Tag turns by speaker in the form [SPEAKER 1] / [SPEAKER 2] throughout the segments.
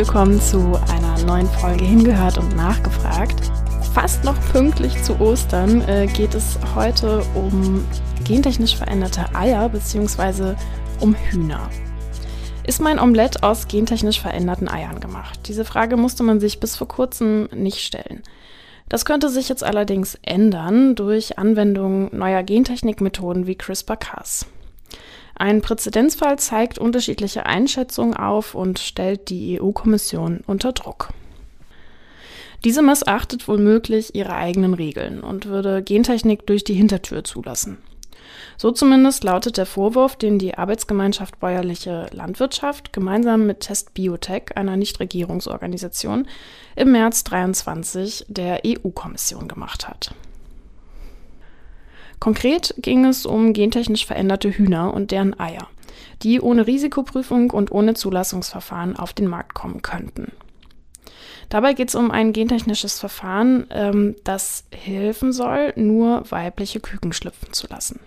[SPEAKER 1] willkommen zu einer neuen Folge Hingehört und Nachgefragt. Fast noch pünktlich zu Ostern äh, geht es heute um gentechnisch veränderte Eier bzw. um Hühner. Ist mein Omelett aus gentechnisch veränderten Eiern gemacht? Diese Frage musste man sich bis vor kurzem nicht stellen. Das könnte sich jetzt allerdings ändern durch Anwendung neuer Gentechnikmethoden wie CRISPR-Cas. Ein Präzedenzfall zeigt unterschiedliche Einschätzungen auf und stellt die EU-Kommission unter Druck. Diese missachtet womöglich ihre eigenen Regeln und würde Gentechnik durch die Hintertür zulassen. So zumindest lautet der Vorwurf, den die Arbeitsgemeinschaft Bäuerliche Landwirtschaft gemeinsam mit Test Biotech, einer Nichtregierungsorganisation, im März 23 der EU-Kommission gemacht hat. Konkret ging es um gentechnisch veränderte Hühner und deren Eier, die ohne Risikoprüfung und ohne Zulassungsverfahren auf den Markt kommen könnten. Dabei geht es um ein gentechnisches Verfahren, ähm, das helfen soll, nur weibliche Küken schlüpfen zu lassen.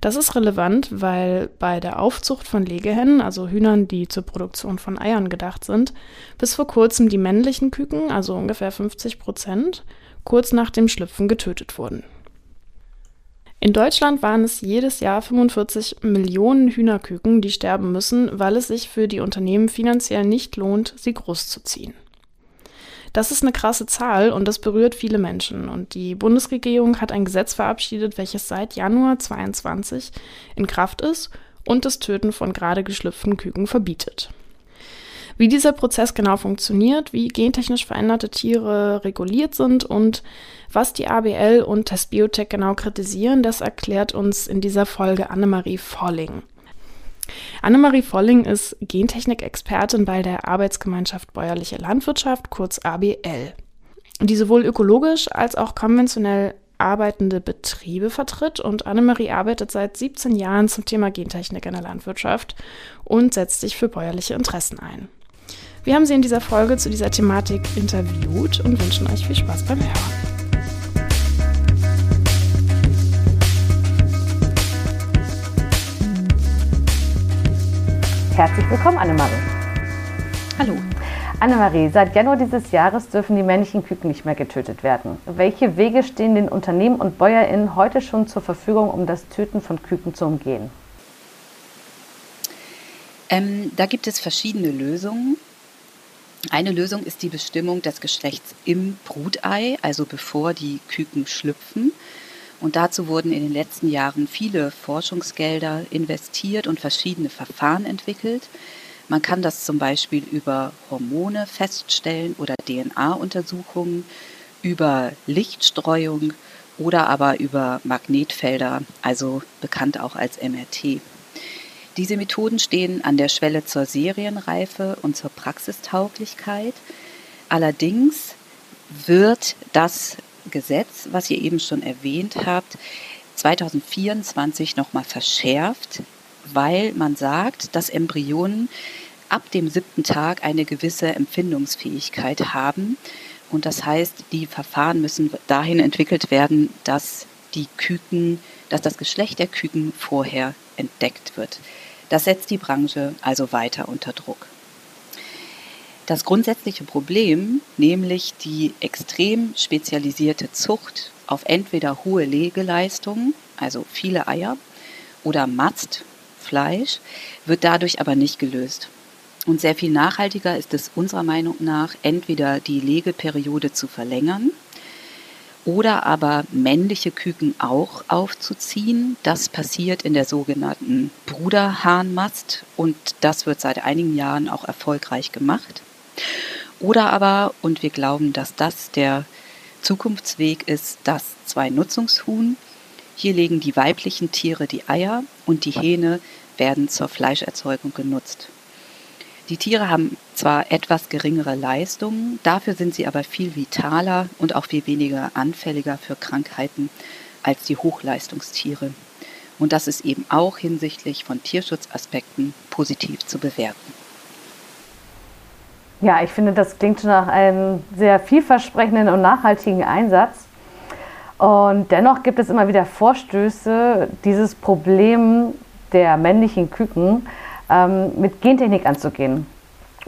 [SPEAKER 1] Das ist relevant, weil bei der Aufzucht von Legehennen, also Hühnern, die zur Produktion von Eiern gedacht sind, bis vor kurzem die männlichen Küken, also ungefähr 50 Prozent, kurz nach dem Schlüpfen getötet wurden. In Deutschland waren es jedes Jahr 45 Millionen Hühnerküken, die sterben müssen, weil es sich für die Unternehmen finanziell nicht lohnt, sie großzuziehen. Das ist eine krasse Zahl und das berührt viele Menschen. Und die Bundesregierung hat ein Gesetz verabschiedet, welches seit Januar 2022 in Kraft ist und das Töten von gerade geschlüpften Küken verbietet. Wie dieser Prozess genau funktioniert, wie gentechnisch veränderte Tiere reguliert sind und was die ABL und Test Biotech genau kritisieren, das erklärt uns in dieser Folge Annemarie Volling. Annemarie Volling ist Gentechnik-Expertin bei der Arbeitsgemeinschaft Bäuerliche Landwirtschaft, kurz ABL, die sowohl ökologisch als auch konventionell arbeitende Betriebe vertritt und Annemarie arbeitet seit 17 Jahren zum Thema Gentechnik in der Landwirtschaft und setzt sich für bäuerliche Interessen ein. Wir haben Sie in dieser Folge zu dieser Thematik interviewt und wünschen euch viel Spaß beim Hören.
[SPEAKER 2] Herzlich willkommen, Annemarie.
[SPEAKER 3] Hallo.
[SPEAKER 2] Annemarie, seit Januar dieses Jahres dürfen die männlichen Küken nicht mehr getötet werden. Welche Wege stehen den Unternehmen und BäuerInnen heute schon zur Verfügung, um das Töten von Küken zu umgehen?
[SPEAKER 3] Ähm, da gibt es verschiedene Lösungen. Eine Lösung ist die Bestimmung des Geschlechts im Brutei, also bevor die Küken schlüpfen. Und dazu wurden in den letzten Jahren viele Forschungsgelder investiert und verschiedene Verfahren entwickelt. Man kann das zum Beispiel über Hormone feststellen oder DNA-Untersuchungen, über Lichtstreuung oder aber über Magnetfelder, also bekannt auch als MRT. Diese Methoden stehen an der Schwelle zur Serienreife und zur Praxistauglichkeit. Allerdings wird das Gesetz, was ihr eben schon erwähnt habt, 2024 nochmal verschärft, weil man sagt, dass Embryonen ab dem siebten Tag eine gewisse Empfindungsfähigkeit haben. Und das heißt, die Verfahren müssen dahin entwickelt werden, dass die Küken, dass das Geschlecht der Küken vorher entdeckt wird. Das setzt die Branche also weiter unter Druck. Das grundsätzliche Problem, nämlich die extrem spezialisierte Zucht auf entweder hohe Legeleistungen, also viele Eier, oder Mast, Fleisch, wird dadurch aber nicht gelöst. Und sehr viel nachhaltiger ist es unserer Meinung nach, entweder die Legeperiode zu verlängern oder aber männliche Küken auch aufzuziehen. Das passiert in der sogenannten Bruderhahnmast und das wird seit einigen Jahren auch erfolgreich gemacht. Oder aber, und wir glauben, dass das der Zukunftsweg ist, das Zwei-Nutzungshuhn. Hier legen die weiblichen Tiere die Eier und die Hähne werden zur Fleischerzeugung genutzt. Die Tiere haben zwar etwas geringere Leistungen, dafür sind sie aber viel vitaler und auch viel weniger anfälliger für Krankheiten als die Hochleistungstiere. Und das ist eben auch hinsichtlich von Tierschutzaspekten positiv zu bewerten.
[SPEAKER 2] Ja, ich finde, das klingt schon nach einem sehr vielversprechenden und nachhaltigen Einsatz. Und dennoch gibt es immer wieder Vorstöße, dieses Problem der männlichen Küken ähm, mit Gentechnik anzugehen.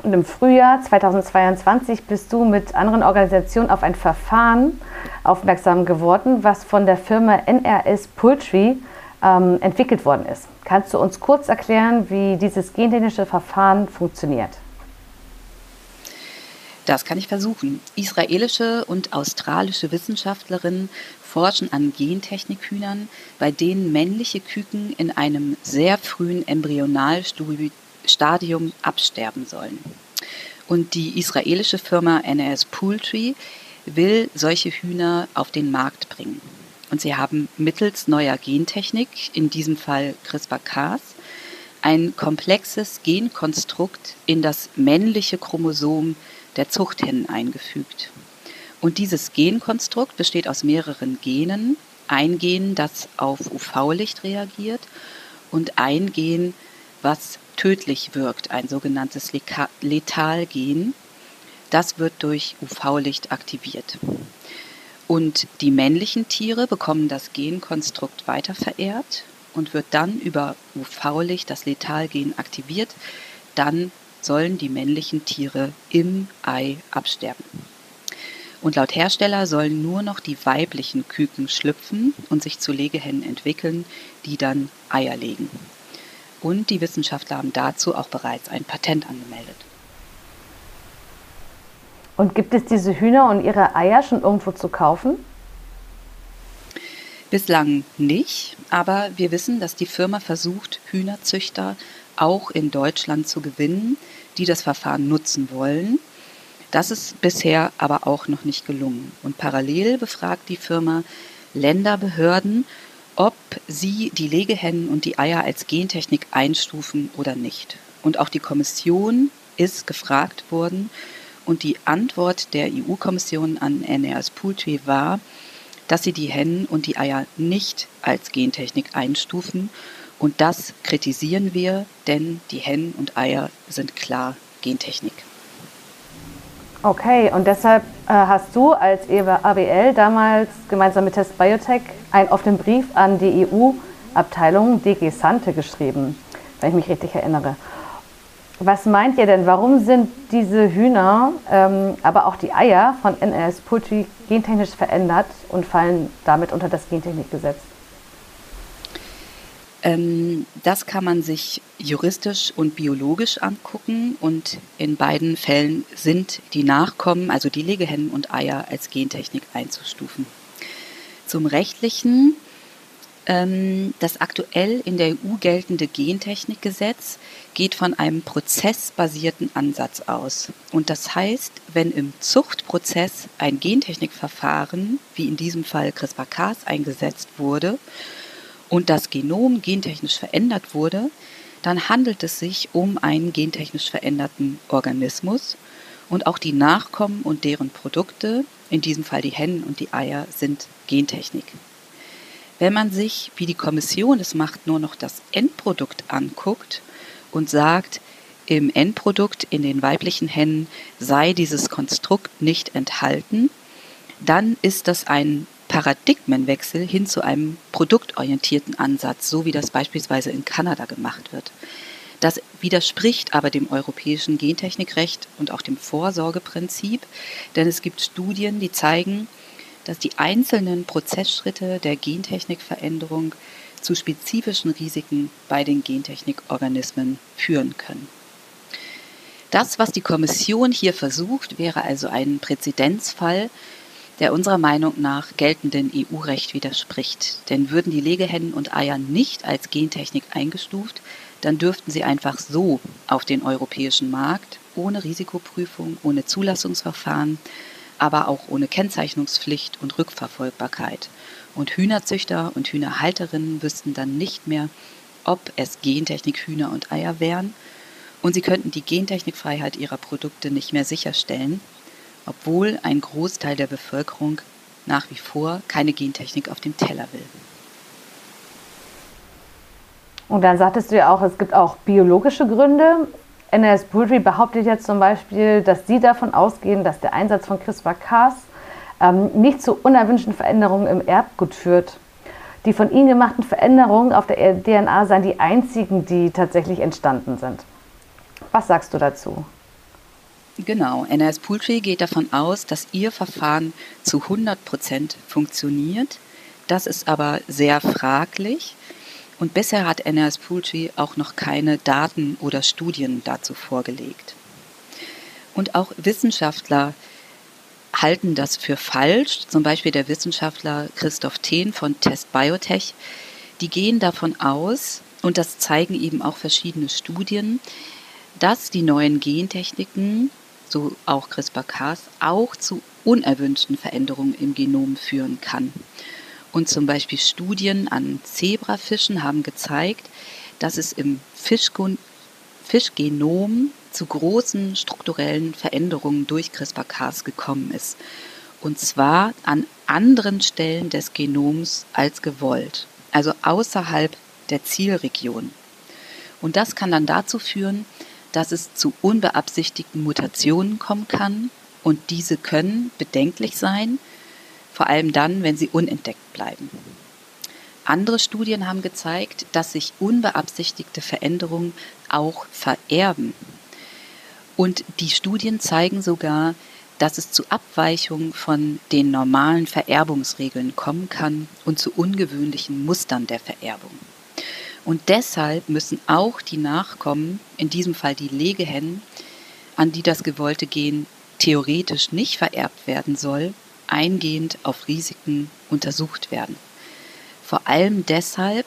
[SPEAKER 2] Und im Frühjahr 2022 bist du mit anderen Organisationen auf ein Verfahren aufmerksam geworden, was von der Firma NRS Poultry ähm, entwickelt worden ist. Kannst du uns kurz erklären, wie dieses gentechnische Verfahren funktioniert?
[SPEAKER 3] Das kann ich versuchen. Israelische und australische Wissenschaftlerinnen forschen an Gentechnikhühnern, bei denen männliche Küken in einem sehr frühen Embryonalstadium absterben sollen. Und die israelische Firma NRS Poultry will solche Hühner auf den Markt bringen. Und sie haben mittels neuer Gentechnik, in diesem Fall CRISPR-Cas, ein komplexes Genkonstrukt in das männliche Chromosom der Zuchthennen eingefügt. Und dieses Genkonstrukt besteht aus mehreren Genen. Ein Gen, das auf UV-Licht reagiert und ein Gen, was tödlich wirkt, ein sogenanntes Letalgen. Das wird durch UV-Licht aktiviert. Und die männlichen Tiere bekommen das Genkonstrukt weiterverehrt und wird dann über UV-Licht das Letalgen aktiviert. Dann sollen die männlichen Tiere im Ei absterben. Und laut Hersteller sollen nur noch die weiblichen Küken schlüpfen und sich zu Legehennen entwickeln, die dann Eier legen. Und die Wissenschaftler haben dazu auch bereits ein Patent angemeldet.
[SPEAKER 2] Und gibt es diese Hühner und ihre Eier schon irgendwo zu kaufen?
[SPEAKER 3] Bislang nicht, aber wir wissen, dass die Firma versucht, Hühnerzüchter auch in Deutschland zu gewinnen, die das Verfahren nutzen wollen. Das ist bisher aber auch noch nicht gelungen. Und parallel befragt die Firma Länderbehörden, ob sie die Legehennen und die Eier als Gentechnik einstufen oder nicht. Und auch die Kommission ist gefragt worden und die Antwort der EU-Kommission an NRS Poultry war, dass sie die Hennen und die Eier nicht als Gentechnik einstufen und das kritisieren wir, denn die Hennen und Eier sind klar Gentechnik.
[SPEAKER 2] Okay, und deshalb äh, hast du als ABL damals gemeinsam mit Test Biotech einen offenen Brief an die EU-Abteilung DG Sante geschrieben, wenn ich mich richtig erinnere. Was meint ihr denn, warum sind diese Hühner, ähm, aber auch die Eier von NS Poultry gentechnisch verändert und fallen damit unter das Gentechnikgesetz?
[SPEAKER 3] Ähm, das kann man sich juristisch und biologisch angucken und in beiden Fällen sind die Nachkommen, also die Legehennen und Eier, als Gentechnik einzustufen. Zum rechtlichen, ähm, das aktuell in der EU geltende Gentechnikgesetz geht von einem prozessbasierten Ansatz aus. Und das heißt, wenn im Zuchtprozess ein Gentechnikverfahren, wie in diesem Fall CRISPR-Cas, eingesetzt wurde, und das Genom gentechnisch verändert wurde, dann handelt es sich um einen gentechnisch veränderten Organismus und auch die Nachkommen und deren Produkte, in diesem Fall die Hennen und die Eier, sind Gentechnik. Wenn man sich, wie die Kommission es macht, nur noch das Endprodukt anguckt und sagt, im Endprodukt in den weiblichen Hennen sei dieses Konstrukt nicht enthalten, dann ist das ein Paradigmenwechsel hin zu einem produktorientierten Ansatz, so wie das beispielsweise in Kanada gemacht wird. Das widerspricht aber dem europäischen Gentechnikrecht und auch dem Vorsorgeprinzip, denn es gibt Studien, die zeigen, dass die einzelnen Prozessschritte der Gentechnikveränderung zu spezifischen Risiken bei den Gentechnikorganismen führen können. Das, was die Kommission hier versucht, wäre also ein Präzedenzfall, der unserer Meinung nach geltenden EU-Recht widerspricht. Denn würden die Legehennen und Eier nicht als Gentechnik eingestuft, dann dürften sie einfach so auf den europäischen Markt, ohne Risikoprüfung, ohne Zulassungsverfahren, aber auch ohne Kennzeichnungspflicht und Rückverfolgbarkeit. Und Hühnerzüchter und Hühnerhalterinnen wüssten dann nicht mehr, ob es Gentechnik-Hühner und Eier wären, und sie könnten die Gentechnikfreiheit ihrer Produkte nicht mehr sicherstellen, obwohl ein Großteil der Bevölkerung nach wie vor keine Gentechnik auf dem Teller will.
[SPEAKER 2] Und dann sagtest du ja auch, es gibt auch biologische Gründe. NS Poultry behauptet jetzt zum Beispiel, dass sie davon ausgehen, dass der Einsatz von CRISPR-Cas ähm, nicht zu unerwünschten Veränderungen im Erbgut führt. Die von ihnen gemachten Veränderungen auf der DNA seien die einzigen, die tatsächlich entstanden sind. Was sagst du dazu?
[SPEAKER 3] Genau, NRS Poultry geht davon aus, dass ihr Verfahren zu 100 Prozent funktioniert. Das ist aber sehr fraglich. Und bisher hat NRS Poultry auch noch keine Daten oder Studien dazu vorgelegt. Und auch Wissenschaftler halten das für falsch. Zum Beispiel der Wissenschaftler Christoph Thehn von Test Biotech. Die gehen davon aus, und das zeigen eben auch verschiedene Studien, dass die neuen Gentechniken, so auch CRISPR-Cas, auch zu unerwünschten Veränderungen im Genom führen kann. Und zum Beispiel Studien an Zebrafischen haben gezeigt, dass es im Fischgenom zu großen strukturellen Veränderungen durch CRISPR-Cas gekommen ist. Und zwar an anderen Stellen des Genoms als gewollt, also außerhalb der Zielregion. Und das kann dann dazu führen, dass es zu unbeabsichtigten Mutationen kommen kann und diese können bedenklich sein, vor allem dann, wenn sie unentdeckt bleiben. Andere Studien haben gezeigt, dass sich unbeabsichtigte Veränderungen auch vererben. Und die Studien zeigen sogar, dass es zu Abweichungen von den normalen Vererbungsregeln kommen kann und zu ungewöhnlichen Mustern der Vererbung. Und deshalb müssen auch die Nachkommen, in diesem Fall die Legehennen, an die das gewollte Gen theoretisch nicht vererbt werden soll, eingehend auf Risiken untersucht werden. Vor allem deshalb,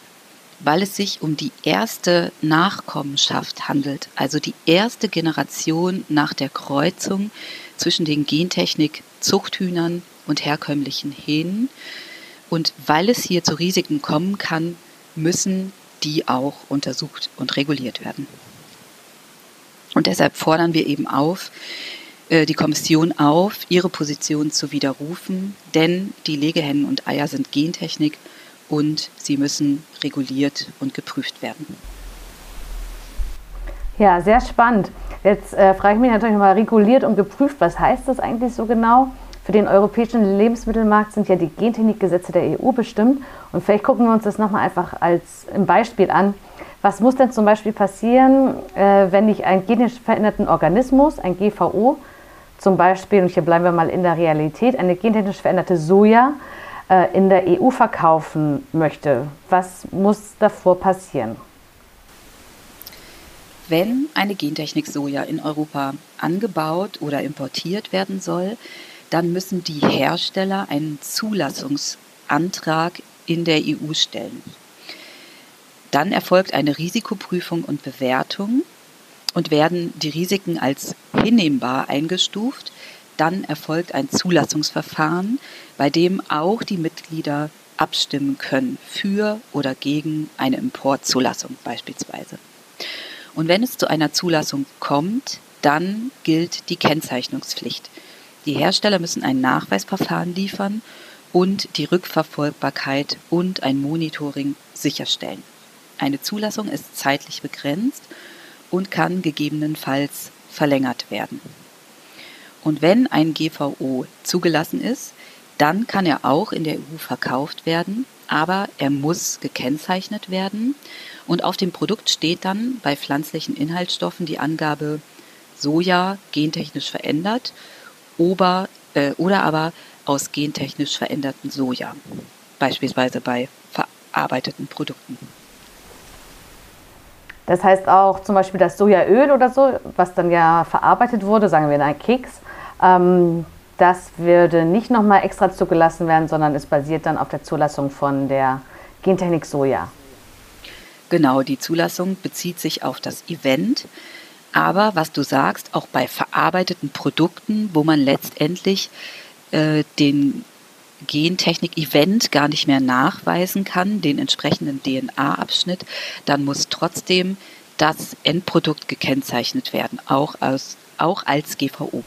[SPEAKER 3] weil es sich um die erste Nachkommenschaft handelt, also die erste Generation nach der Kreuzung zwischen den Gentechnik-Zuchthühnern und herkömmlichen Hähnen. Und weil es hier zu Risiken kommen kann, müssen die auch untersucht und reguliert werden. Und deshalb fordern wir eben auf, die Kommission auf, ihre Position zu widerrufen, denn die Legehennen und Eier sind Gentechnik und sie müssen reguliert und geprüft werden.
[SPEAKER 2] Ja, sehr spannend. Jetzt äh, frage ich mich natürlich mal, reguliert und geprüft, was heißt das eigentlich so genau? Für den europäischen Lebensmittelmarkt sind ja die Gentechnikgesetze der EU bestimmt. Und vielleicht gucken wir uns das nochmal einfach als ein Beispiel an. Was muss denn zum Beispiel passieren, äh, wenn ich einen genetisch veränderten Organismus, ein GVO, zum Beispiel, und hier bleiben wir mal in der Realität, eine gentechnisch veränderte Soja, äh, in der EU verkaufen möchte. Was muss davor passieren?
[SPEAKER 3] Wenn eine Gentechnik Soja in Europa angebaut oder importiert werden soll, dann müssen die Hersteller einen Zulassungsantrag in der EU stellen. Dann erfolgt eine Risikoprüfung und Bewertung und werden die Risiken als hinnehmbar eingestuft, dann erfolgt ein Zulassungsverfahren, bei dem auch die Mitglieder abstimmen können für oder gegen eine Importzulassung beispielsweise. Und wenn es zu einer Zulassung kommt, dann gilt die Kennzeichnungspflicht. Die Hersteller müssen ein Nachweisverfahren liefern und die Rückverfolgbarkeit und ein Monitoring sicherstellen. Eine Zulassung ist zeitlich begrenzt und kann gegebenenfalls verlängert werden. Und wenn ein GVO zugelassen ist, dann kann er auch in der EU verkauft werden, aber er muss gekennzeichnet werden. Und auf dem Produkt steht dann bei pflanzlichen Inhaltsstoffen die Angabe Soja gentechnisch verändert oder, äh, oder aber aus gentechnisch veränderten Soja, beispielsweise bei verarbeiteten Produkten.
[SPEAKER 2] Das heißt auch zum Beispiel das Sojaöl oder so, was dann ja verarbeitet wurde, sagen wir in einen Keks, ähm, das würde nicht nochmal extra zugelassen werden, sondern es basiert dann auf der Zulassung von der Gentechnik Soja.
[SPEAKER 3] Genau, die Zulassung bezieht sich auf das Event. Aber was du sagst, auch bei verarbeiteten Produkten, wo man letztendlich äh, den Gentechnik-Event gar nicht mehr nachweisen kann, den entsprechenden DNA-Abschnitt, dann muss trotzdem das Endprodukt gekennzeichnet werden, auch, aus, auch als GVO.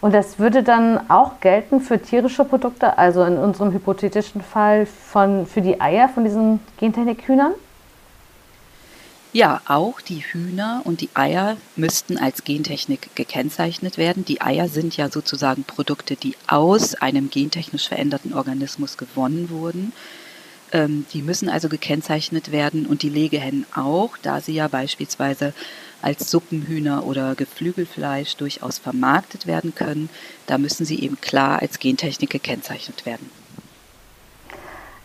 [SPEAKER 2] Und das würde dann auch gelten für tierische Produkte, also in unserem hypothetischen Fall von, für die Eier von diesen Gentechnik-Hühnern?
[SPEAKER 3] Ja, auch die Hühner und die Eier müssten als Gentechnik gekennzeichnet werden. Die Eier sind ja sozusagen Produkte, die aus einem gentechnisch veränderten Organismus gewonnen wurden. Ähm, die müssen also gekennzeichnet werden und die Legehennen auch, da sie ja beispielsweise als Suppenhühner oder Geflügelfleisch durchaus vermarktet werden können, da müssen sie eben klar als Gentechnik gekennzeichnet werden.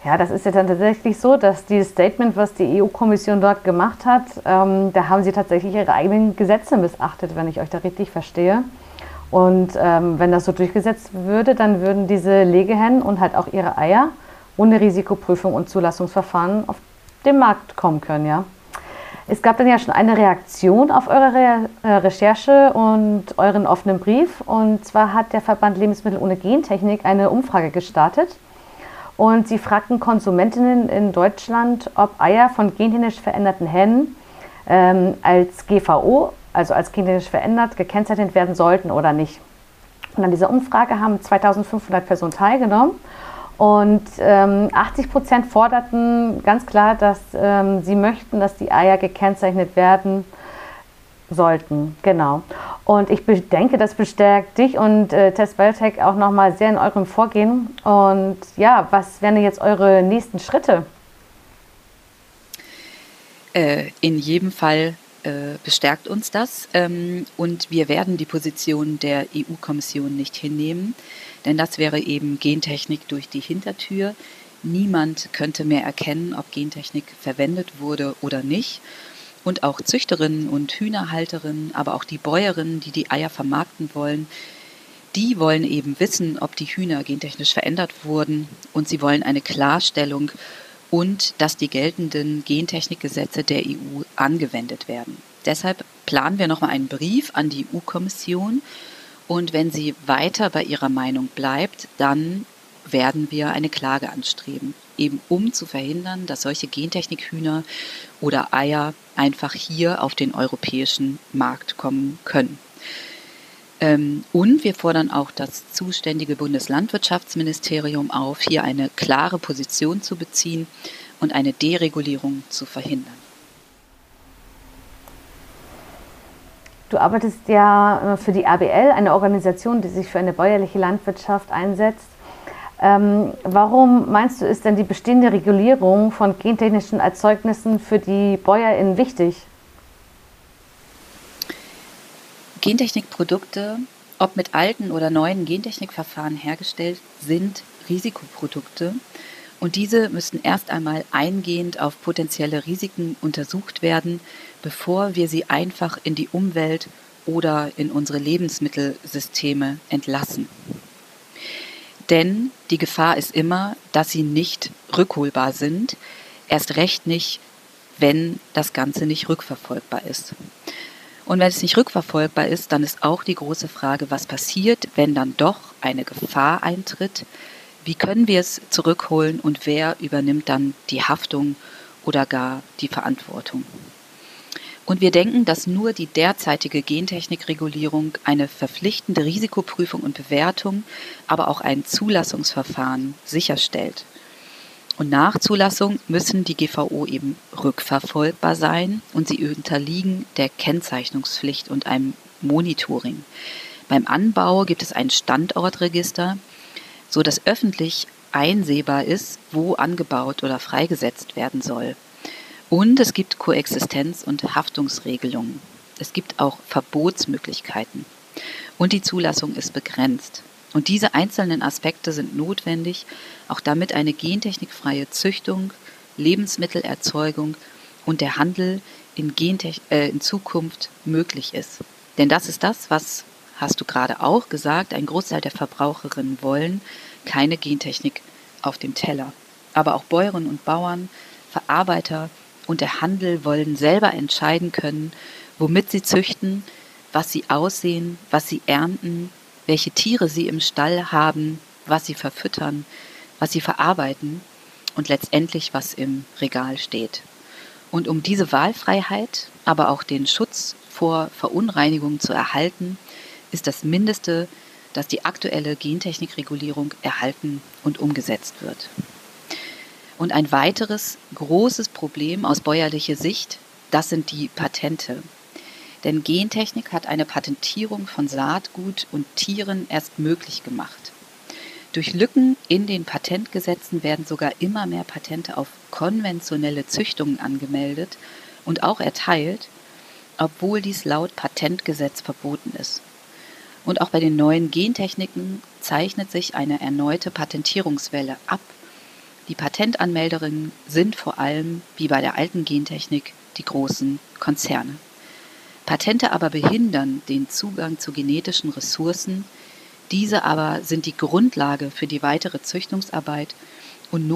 [SPEAKER 2] Ja, das ist ja dann tatsächlich so, dass dieses Statement, was die EU-Kommission dort gemacht hat, ähm, da haben sie tatsächlich ihre eigenen Gesetze missachtet, wenn ich euch da richtig verstehe. Und ähm, wenn das so durchgesetzt würde, dann würden diese Legehennen und halt auch ihre Eier ohne Risikoprüfung und Zulassungsverfahren auf den Markt kommen können, ja. Es gab dann ja schon eine Reaktion auf eure Re äh, Recherche und euren offenen Brief. Und zwar hat der Verband Lebensmittel ohne Gentechnik eine Umfrage gestartet. Und sie fragten Konsumentinnen in Deutschland, ob Eier von gentechnisch veränderten Hennen ähm, als GVO, also als gentechnisch verändert, gekennzeichnet werden sollten oder nicht. Und an dieser Umfrage haben 2500 Personen teilgenommen. Und ähm, 80 Prozent forderten ganz klar, dass ähm, sie möchten, dass die Eier gekennzeichnet werden sollten. Genau. Und ich denke, das bestärkt dich und äh, Test Biotech auch nochmal sehr in eurem Vorgehen. Und ja, was wären jetzt eure nächsten Schritte?
[SPEAKER 3] Äh, in jedem Fall äh, bestärkt uns das. Ähm, und wir werden die Position der EU-Kommission nicht hinnehmen. Denn das wäre eben Gentechnik durch die Hintertür. Niemand könnte mehr erkennen, ob Gentechnik verwendet wurde oder nicht. Und auch Züchterinnen und Hühnerhalterinnen, aber auch die Bäuerinnen, die die Eier vermarkten wollen, die wollen eben wissen, ob die Hühner gentechnisch verändert wurden. Und sie wollen eine Klarstellung und dass die geltenden Gentechnikgesetze der EU angewendet werden. Deshalb planen wir nochmal einen Brief an die EU-Kommission und wenn sie weiter bei ihrer Meinung bleibt, dann werden wir eine Klage anstreben, eben um zu verhindern, dass solche Gentechnikhühner oder Eier einfach hier auf den europäischen Markt kommen können. Ähm, und wir fordern auch das zuständige Bundeslandwirtschaftsministerium auf, hier eine klare Position zu beziehen und eine Deregulierung zu verhindern.
[SPEAKER 2] Du arbeitest ja äh, für die ABL, eine Organisation, die sich für eine bäuerliche Landwirtschaft einsetzt. Ähm, warum meinst du, ist denn die bestehende Regulierung von gentechnischen Erzeugnissen für die BäuerInnen wichtig?
[SPEAKER 3] Gentechnikprodukte, ob mit alten oder neuen Gentechnikverfahren hergestellt, sind Risikoprodukte und diese müssten erst einmal eingehend auf potenzielle Risiken untersucht werden, bevor wir sie einfach in die Umwelt oder in unsere Lebensmittelsysteme entlassen. Denn die Gefahr ist immer, dass sie nicht rückholbar sind, erst recht nicht, wenn das Ganze nicht rückverfolgbar ist. Und wenn es nicht rückverfolgbar ist, dann ist auch die große Frage, was passiert, wenn dann doch eine Gefahr eintritt, wie können wir es zurückholen und wer übernimmt dann die Haftung oder gar die Verantwortung? Und wir denken, dass nur die derzeitige Gentechnikregulierung eine verpflichtende Risikoprüfung und Bewertung, aber auch ein Zulassungsverfahren sicherstellt. Und nach Zulassung müssen die GVO eben rückverfolgbar sein und sie unterliegen der Kennzeichnungspflicht und einem Monitoring. Beim Anbau gibt es ein Standortregister, so dass öffentlich einsehbar ist, wo angebaut oder freigesetzt werden soll. Und es gibt Koexistenz- und Haftungsregelungen. Es gibt auch Verbotsmöglichkeiten. Und die Zulassung ist begrenzt. Und diese einzelnen Aspekte sind notwendig, auch damit eine gentechnikfreie Züchtung, Lebensmittelerzeugung und der Handel in, Gentech äh, in Zukunft möglich ist. Denn das ist das, was hast du gerade auch gesagt, ein Großteil der Verbraucherinnen wollen keine Gentechnik auf dem Teller. Aber auch Bäuerinnen und Bauern, Verarbeiter und der Handel wollen selber entscheiden können, womit sie züchten, was sie aussehen, was sie ernten, welche Tiere sie im Stall haben, was sie verfüttern, was sie verarbeiten und letztendlich was im Regal steht. Und um diese Wahlfreiheit, aber auch den Schutz vor Verunreinigungen zu erhalten, ist das Mindeste, dass die aktuelle Gentechnikregulierung erhalten und umgesetzt wird. Und ein weiteres großes Problem aus bäuerlicher Sicht, das sind die Patente. Denn Gentechnik hat eine Patentierung von Saatgut und Tieren erst möglich gemacht. Durch Lücken in den Patentgesetzen werden sogar immer mehr Patente auf konventionelle Züchtungen angemeldet und auch erteilt, obwohl dies laut Patentgesetz verboten ist. Und auch bei den neuen Gentechniken zeichnet sich eine erneute Patentierungswelle ab. Die Patentanmelderinnen sind vor allem, wie bei der alten Gentechnik, die großen Konzerne. Patente aber behindern den Zugang zu genetischen Ressourcen, diese aber sind die Grundlage für die weitere Züchtungsarbeit und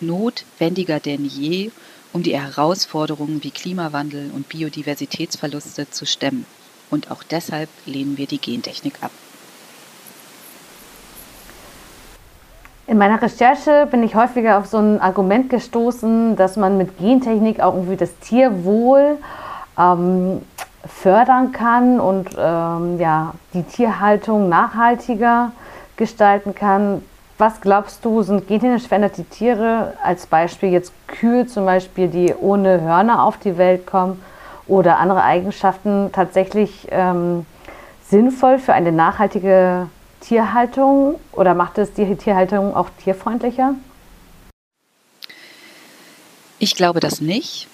[SPEAKER 3] notwendiger denn je, um die Herausforderungen wie Klimawandel und Biodiversitätsverluste zu stemmen. Und auch deshalb lehnen wir die Gentechnik ab.
[SPEAKER 2] In meiner Recherche bin ich häufiger auf so ein Argument gestoßen, dass man mit Gentechnik auch irgendwie das Tierwohl ähm, fördern kann und ähm, ja, die Tierhaltung nachhaltiger gestalten kann. Was glaubst du, sind gentechnisch veränderte Tiere, als Beispiel jetzt Kühe zum Beispiel, die ohne Hörner auf die Welt kommen oder andere Eigenschaften, tatsächlich ähm, sinnvoll für eine nachhaltige Tierhaltung oder macht es die Tierhaltung auch tierfreundlicher?
[SPEAKER 3] Ich glaube das nicht.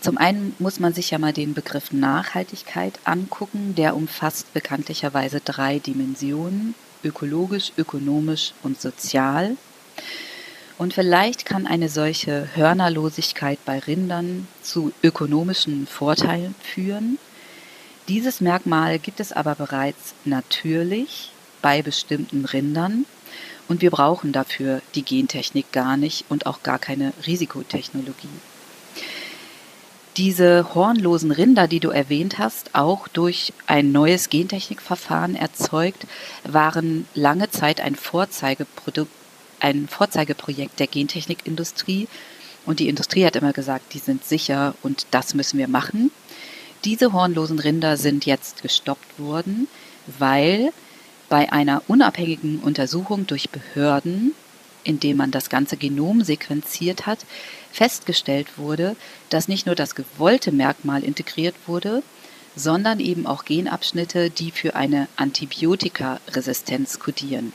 [SPEAKER 3] Zum einen muss man sich ja mal den Begriff Nachhaltigkeit angucken. Der umfasst bekanntlicherweise drei Dimensionen, ökologisch, ökonomisch und sozial. Und vielleicht kann eine solche Hörnerlosigkeit bei Rindern zu ökonomischen Vorteilen führen. Dieses Merkmal gibt es aber bereits natürlich bei bestimmten Rindern und wir brauchen dafür die Gentechnik gar nicht und auch gar keine Risikotechnologie diese hornlosen Rinder, die du erwähnt hast, auch durch ein neues Gentechnikverfahren erzeugt, waren lange Zeit ein Vorzeigeprodukt, ein Vorzeigeprojekt der Gentechnikindustrie. Und die Industrie hat immer gesagt, die sind sicher und das müssen wir machen. Diese hornlosen Rinder sind jetzt gestoppt worden, weil bei einer unabhängigen Untersuchung durch Behörden, indem man das ganze Genom sequenziert hat, festgestellt wurde, dass nicht nur das gewollte Merkmal integriert wurde, sondern eben auch Genabschnitte, die für eine Antibiotikaresistenz kodieren.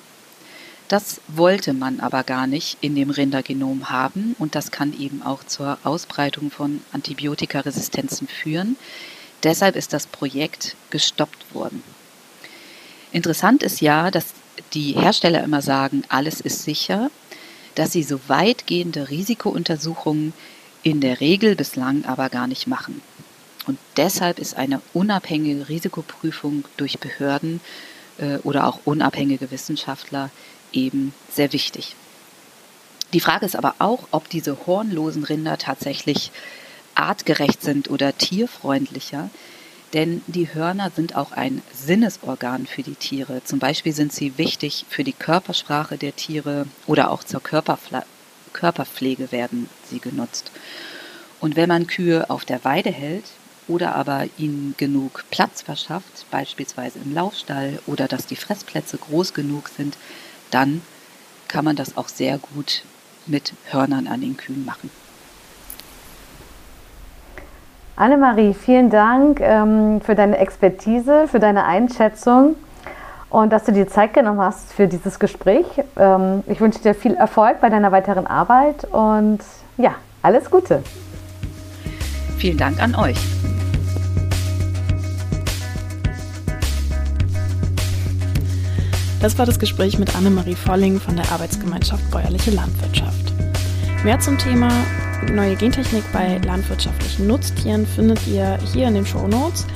[SPEAKER 3] Das wollte man aber gar nicht in dem Rindergenom haben und das kann eben auch zur Ausbreitung von Antibiotikaresistenzen führen. Deshalb ist das Projekt gestoppt worden. Interessant ist ja, dass die Hersteller immer sagen, alles ist sicher dass sie so weitgehende Risikountersuchungen in der Regel bislang aber gar nicht machen. Und deshalb ist eine unabhängige Risikoprüfung durch Behörden äh, oder auch unabhängige Wissenschaftler eben sehr wichtig. Die Frage ist aber auch, ob diese hornlosen Rinder tatsächlich artgerecht sind oder tierfreundlicher. Denn die Hörner sind auch ein Sinnesorgan für die Tiere. Zum Beispiel sind sie wichtig für die Körpersprache der Tiere oder auch zur Körperfla Körperpflege werden sie genutzt. Und wenn man Kühe auf der Weide hält oder aber ihnen genug Platz verschafft, beispielsweise im Laufstall oder dass die Fressplätze groß genug sind, dann kann man das auch sehr gut mit Hörnern an den Kühen machen.
[SPEAKER 2] Annemarie, vielen Dank ähm, für deine Expertise, für deine Einschätzung und dass du dir Zeit genommen hast für dieses Gespräch. Ähm, ich wünsche dir viel Erfolg bei deiner weiteren Arbeit und ja, alles Gute.
[SPEAKER 3] Vielen Dank an euch.
[SPEAKER 1] Das war das Gespräch mit Annemarie Volling von der Arbeitsgemeinschaft Bäuerliche Landwirtschaft. Mehr zum Thema neue Gentechnik bei landwirtschaftlichen Nutztieren findet ihr hier in den Show Notes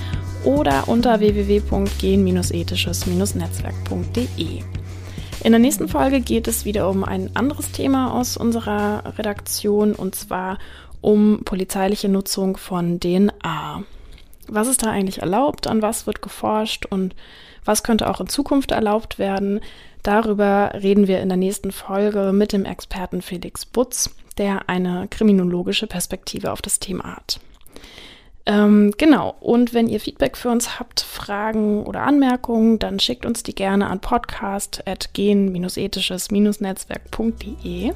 [SPEAKER 1] oder unter www.gen-ethisches-netzwerk.de. In der nächsten Folge geht es wieder um ein anderes Thema aus unserer Redaktion und zwar um polizeiliche Nutzung von DNA. Was ist da eigentlich erlaubt? An was wird geforscht? Und was könnte auch in Zukunft erlaubt werden? Darüber reden wir in der nächsten Folge mit dem Experten Felix Butz der eine kriminologische Perspektive auf das Thema hat. Ähm, genau, und wenn ihr Feedback für uns habt, Fragen oder Anmerkungen, dann schickt uns die gerne an podcast.gen-ethisches-netzwerk.de.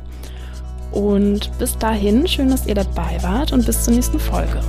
[SPEAKER 1] Und bis dahin, schön, dass ihr dabei wart und bis zur nächsten Folge.